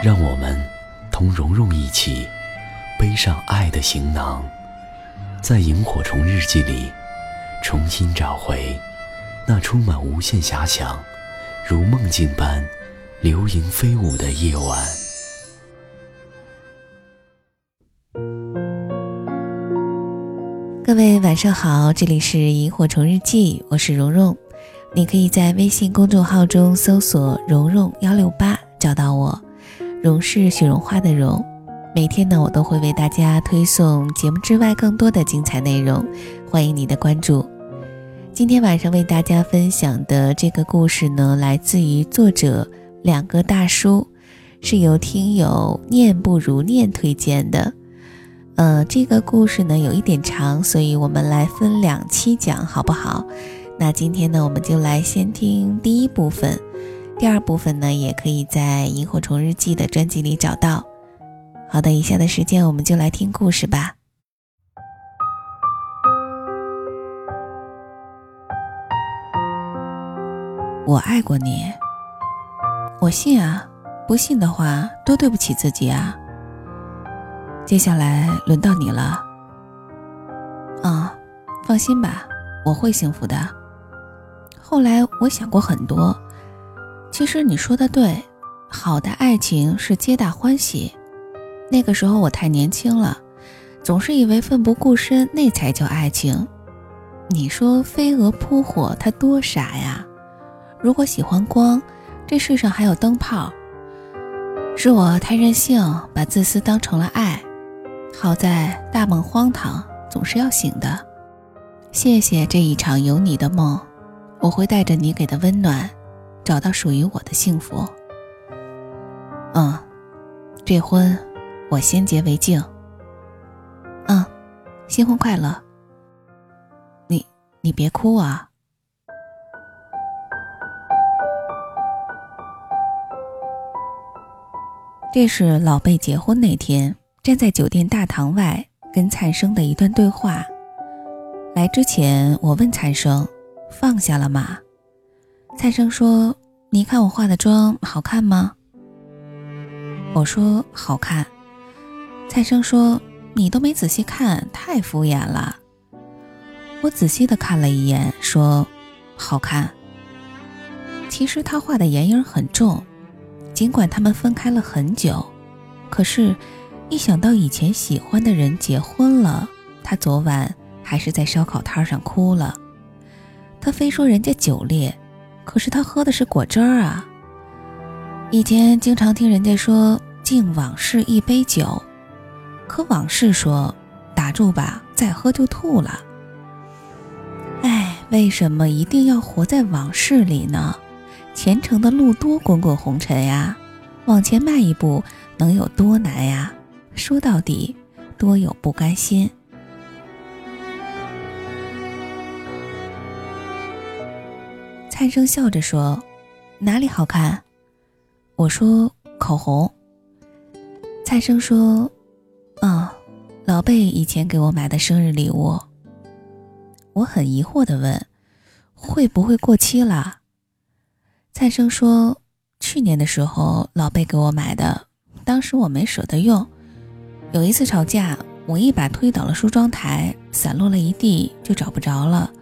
让我们同蓉蓉一起背上爱的行囊，在萤火虫日记里重新找回那充满无限遐想、如梦境般流萤飞舞的夜晚。各位晚上好，这里是萤火虫日记，我是蓉蓉。你可以在微信公众号中搜索“蓉蓉幺六八”找到我。荣是雪绒花的荣，每天呢，我都会为大家推送节目之外更多的精彩内容，欢迎你的关注。今天晚上为大家分享的这个故事呢，来自于作者两个大叔，是由听友念不如念推荐的。呃，这个故事呢有一点长，所以我们来分两期讲，好不好？那今天呢，我们就来先听第一部分。第二部分呢，也可以在《萤火虫日记》的专辑里找到。好的，以下的时间我们就来听故事吧。我爱过你，我信啊，不信的话多对不起自己啊。接下来轮到你了。啊，放心吧，我会幸福的。后来我想过很多。其实你说的对，好的爱情是皆大欢喜。那个时候我太年轻了，总是以为奋不顾身那才叫爱情。你说飞蛾扑火，它多傻呀！如果喜欢光，这世上还有灯泡。是我太任性，把自私当成了爱。好在大梦荒唐，总是要醒的。谢谢这一场有你的梦，我会带着你给的温暖。找到属于我的幸福。嗯，这婚我先结为敬。嗯，新婚快乐。你你别哭啊。这是老贝结婚那天，站在酒店大堂外跟灿生的一段对话。来之前，我问灿生：“放下了吗？”蔡生说：“你看我化的妆好看吗？”我说：“好看。”蔡生说：“你都没仔细看，太敷衍了。”我仔细的看了一眼，说：“好看。”其实他画的眼影很重，尽管他们分开了很久，可是，一想到以前喜欢的人结婚了，他昨晚还是在烧烤摊上哭了。他非说人家酒烈。可是他喝的是果汁儿啊！以前经常听人家说“敬往事一杯酒”，可往事说“打住吧，再喝就吐了”。哎，为什么一定要活在往事里呢？前程的路多滚滚红尘呀，往前迈一步能有多难呀？说到底，多有不甘心。灿生笑着说：“哪里好看？”我说：“口红。”灿生说：“啊，老贝以前给我买的生日礼物。”我很疑惑的问：“会不会过期了？”灿生说：“去年的时候老贝给我买的，当时我没舍得用。有一次吵架，我一把推倒了梳妆台，散落了一地，就找不着了。”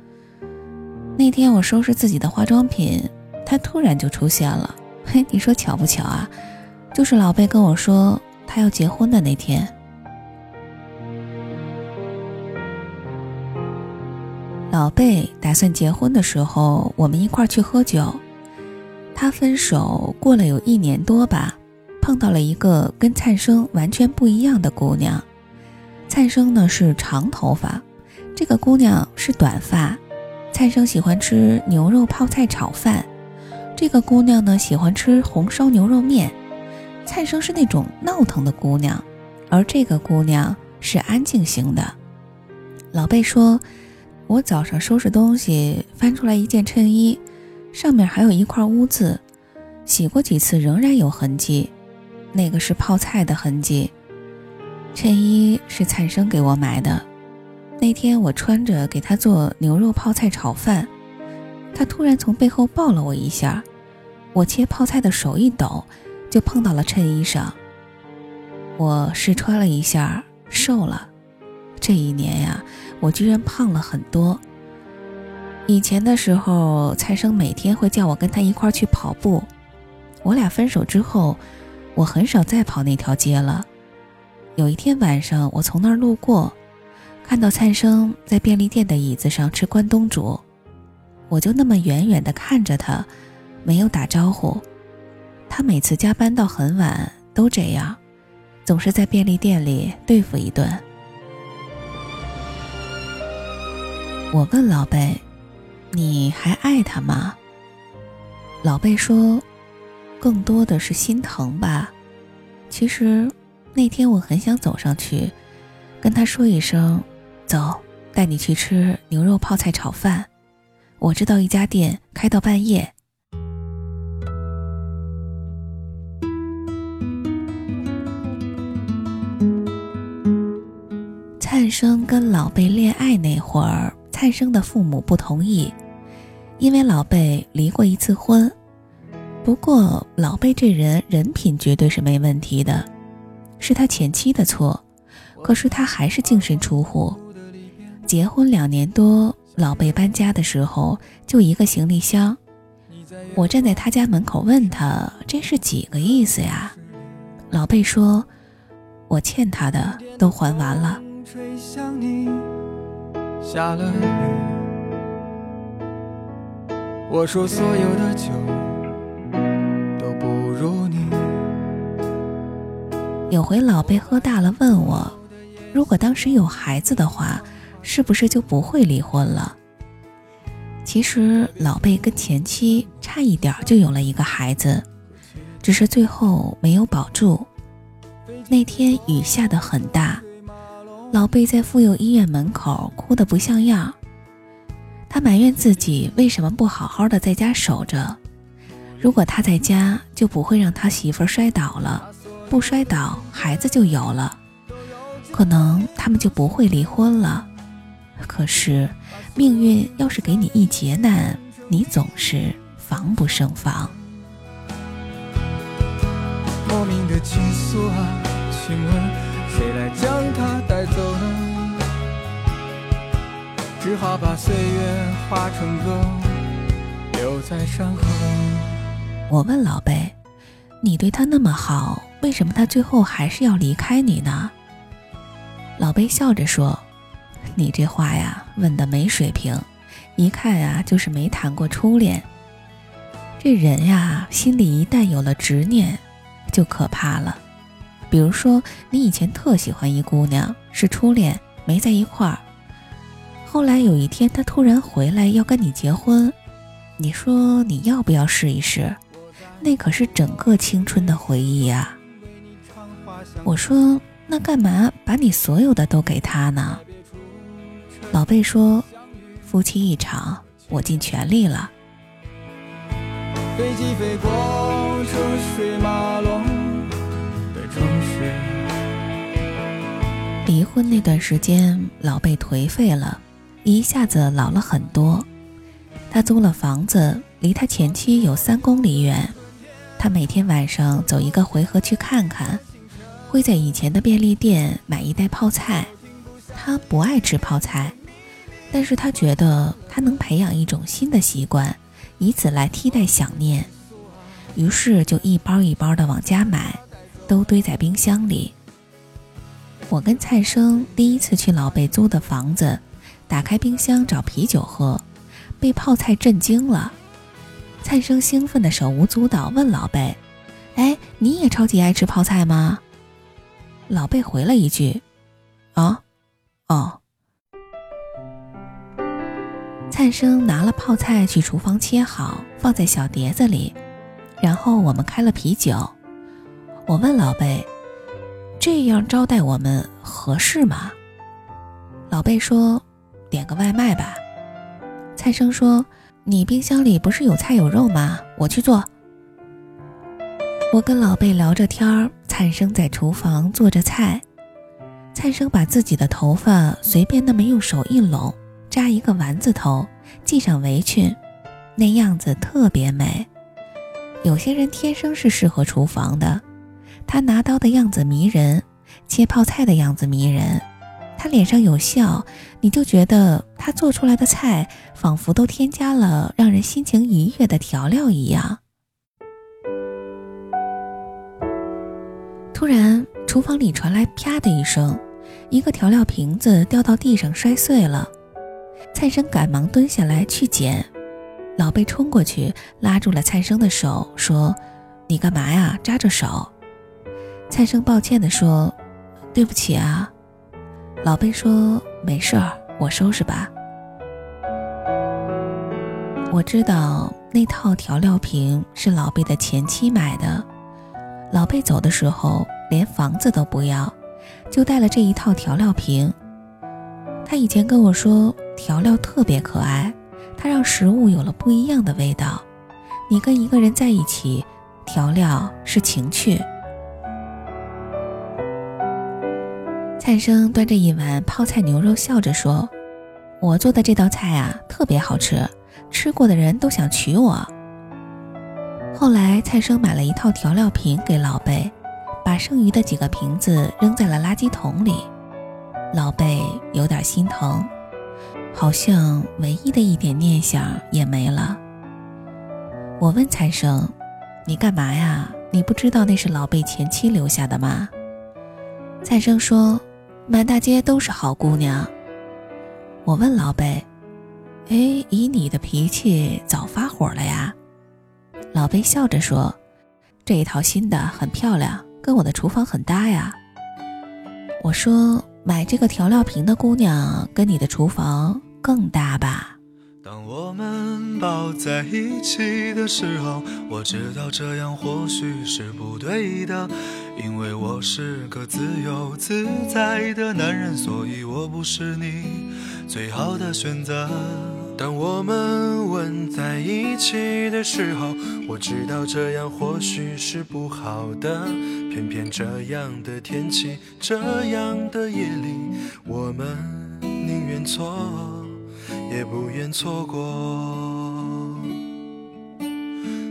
那天我收拾自己的化妆品，他突然就出现了。嘿，你说巧不巧啊？就是老贝跟我说他要结婚的那天。老贝打算结婚的时候，我们一块去喝酒。他分手过了有一年多吧，碰到了一个跟灿生完全不一样的姑娘。灿生呢是长头发，这个姑娘是短发。蔡生喜欢吃牛肉泡菜炒饭，这个姑娘呢喜欢吃红烧牛肉面。灿生是那种闹腾的姑娘，而这个姑娘是安静型的。老贝说，我早上收拾东西，翻出来一件衬衣，上面还有一块污渍，洗过几次仍然有痕迹，那个是泡菜的痕迹。衬衣是灿生给我买的，那天我穿着给他做牛肉泡菜炒饭，他突然从背后抱了我一下，我切泡菜的手一抖，就碰到了衬衣上。我试穿了一下，瘦了。这一年呀，我居然胖了很多。以前的时候，蔡生每天会叫我跟他一块去跑步，我俩分手之后，我很少再跑那条街了。有一天晚上，我从那儿路过，看到灿生在便利店的椅子上吃关东煮，我就那么远远地看着他，没有打招呼。他每次加班到很晚都这样，总是在便利店里对付一顿。我问老贝：“你还爱他吗？”老贝说：“更多的是心疼吧。”其实。那天我很想走上去，跟他说一声：“走，带你去吃牛肉泡菜炒饭。”我知道一家店开到半夜。灿生跟老贝恋爱那会儿，灿生的父母不同意，因为老贝离过一次婚。不过老贝这人人品绝对是没问题的。是他前妻的错，可是他还是净身出户。结婚两年多，老贝搬家的时候就一个行李箱。我站在他家门口问他：“这是几个意思呀？”老贝说：“我欠他的都还完了。”我说：“所有的酒都不如你。”有回老贝喝大了，问我，如果当时有孩子的话，是不是就不会离婚了？其实老贝跟前妻差一点就有了一个孩子，只是最后没有保住。那天雨下得很大，老贝在妇幼医院门口哭得不像样。他埋怨自己为什么不好好的在家守着，如果他在家，就不会让他媳妇摔倒了。不摔倒，孩子就有了，可能他们就不会离婚了。可是，命运要是给你一劫难，你总是防不胜防。莫名的情愫啊，请问谁来将它带走呢？只好把岁月化成歌，留在山河。我问老贝：“你对他那么好？”为什么他最后还是要离开你呢？老贝笑着说：“你这话呀，问的没水平，一看呀就是没谈过初恋。这人呀，心里一旦有了执念，就可怕了。比如说，你以前特喜欢一姑娘，是初恋，没在一块儿。后来有一天，她突然回来要跟你结婚，你说你要不要试一试？那可是整个青春的回忆呀。”我说：“那干嘛把你所有的都给他呢？”老贝说：“夫妻一场，我尽全力了。”飞机飞过，车水马龙离婚那段时间，老贝颓废了，一下子老了很多。他租了房子，离他前妻有三公里远。他每天晚上走一个回合去看看。会在以前的便利店买一袋泡菜，他不爱吃泡菜，但是他觉得他能培养一种新的习惯，以此来替代想念，于是就一包一包的往家买，都堆在冰箱里。我跟蔡生第一次去老贝租的房子，打开冰箱找啤酒喝，被泡菜震惊了。蔡生兴奋的手舞足蹈，问老贝：“哎，你也超级爱吃泡菜吗？”老贝回了一句：“啊，哦。”灿生拿了泡菜去厨房切好，放在小碟子里，然后我们开了啤酒。我问老贝：“这样招待我们合适吗？”老贝说：“点个外卖吧。”灿生说：“你冰箱里不是有菜有肉吗？我去做。”我跟老贝聊着天儿，灿生在厨房做着菜。灿生把自己的头发随便那么用手一拢，扎一个丸子头，系上围裙，那样子特别美。有些人天生是适合厨房的。他拿刀的样子迷人，切泡菜的样子迷人。他脸上有笑，你就觉得他做出来的菜仿佛都添加了让人心情愉悦的调料一样。突然，厨房里传来啪的一声，一个调料瓶子掉到地上摔碎了。蔡生赶忙蹲下来去捡，老贝冲过去拉住了蔡生的手，说：“你干嘛呀？扎着手。”蔡生抱歉地说：“对不起啊。”老贝说：“没事儿，我收拾吧。”我知道那套调料瓶是老贝的前妻买的。老贝走的时候连房子都不要，就带了这一套调料瓶。他以前跟我说，调料特别可爱，它让食物有了不一样的味道。你跟一个人在一起，调料是情趣。灿生端着一碗泡菜牛肉，笑着说：“我做的这道菜啊，特别好吃，吃过的人都想娶我。”后来，灿生买了一套调料瓶给老贝，把剩余的几个瓶子扔在了垃圾桶里。老贝有点心疼，好像唯一的一点念想也没了。我问灿生：“你干嘛呀？你不知道那是老贝前妻留下的吗？”灿生说。满大街都是好姑娘。我问老贝：“哎，以你的脾气，早发火了呀？”老贝笑着说：“这一套新的很漂亮，跟我的厨房很搭呀。”我说：“买这个调料瓶的姑娘，跟你的厨房更搭吧？”当我们抱在一起的时候，我知道这样或许是不对的，因为我是个自由自在的男人，所以我不是你最好的选择。当我们吻在一起的时候，我知道这样或许是不好的，偏偏这样的天气，这样的夜里，我们宁愿错。也不愿错过。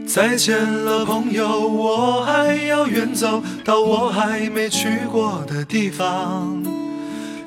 再见了，朋友，我还要远走到我还没去过的地方。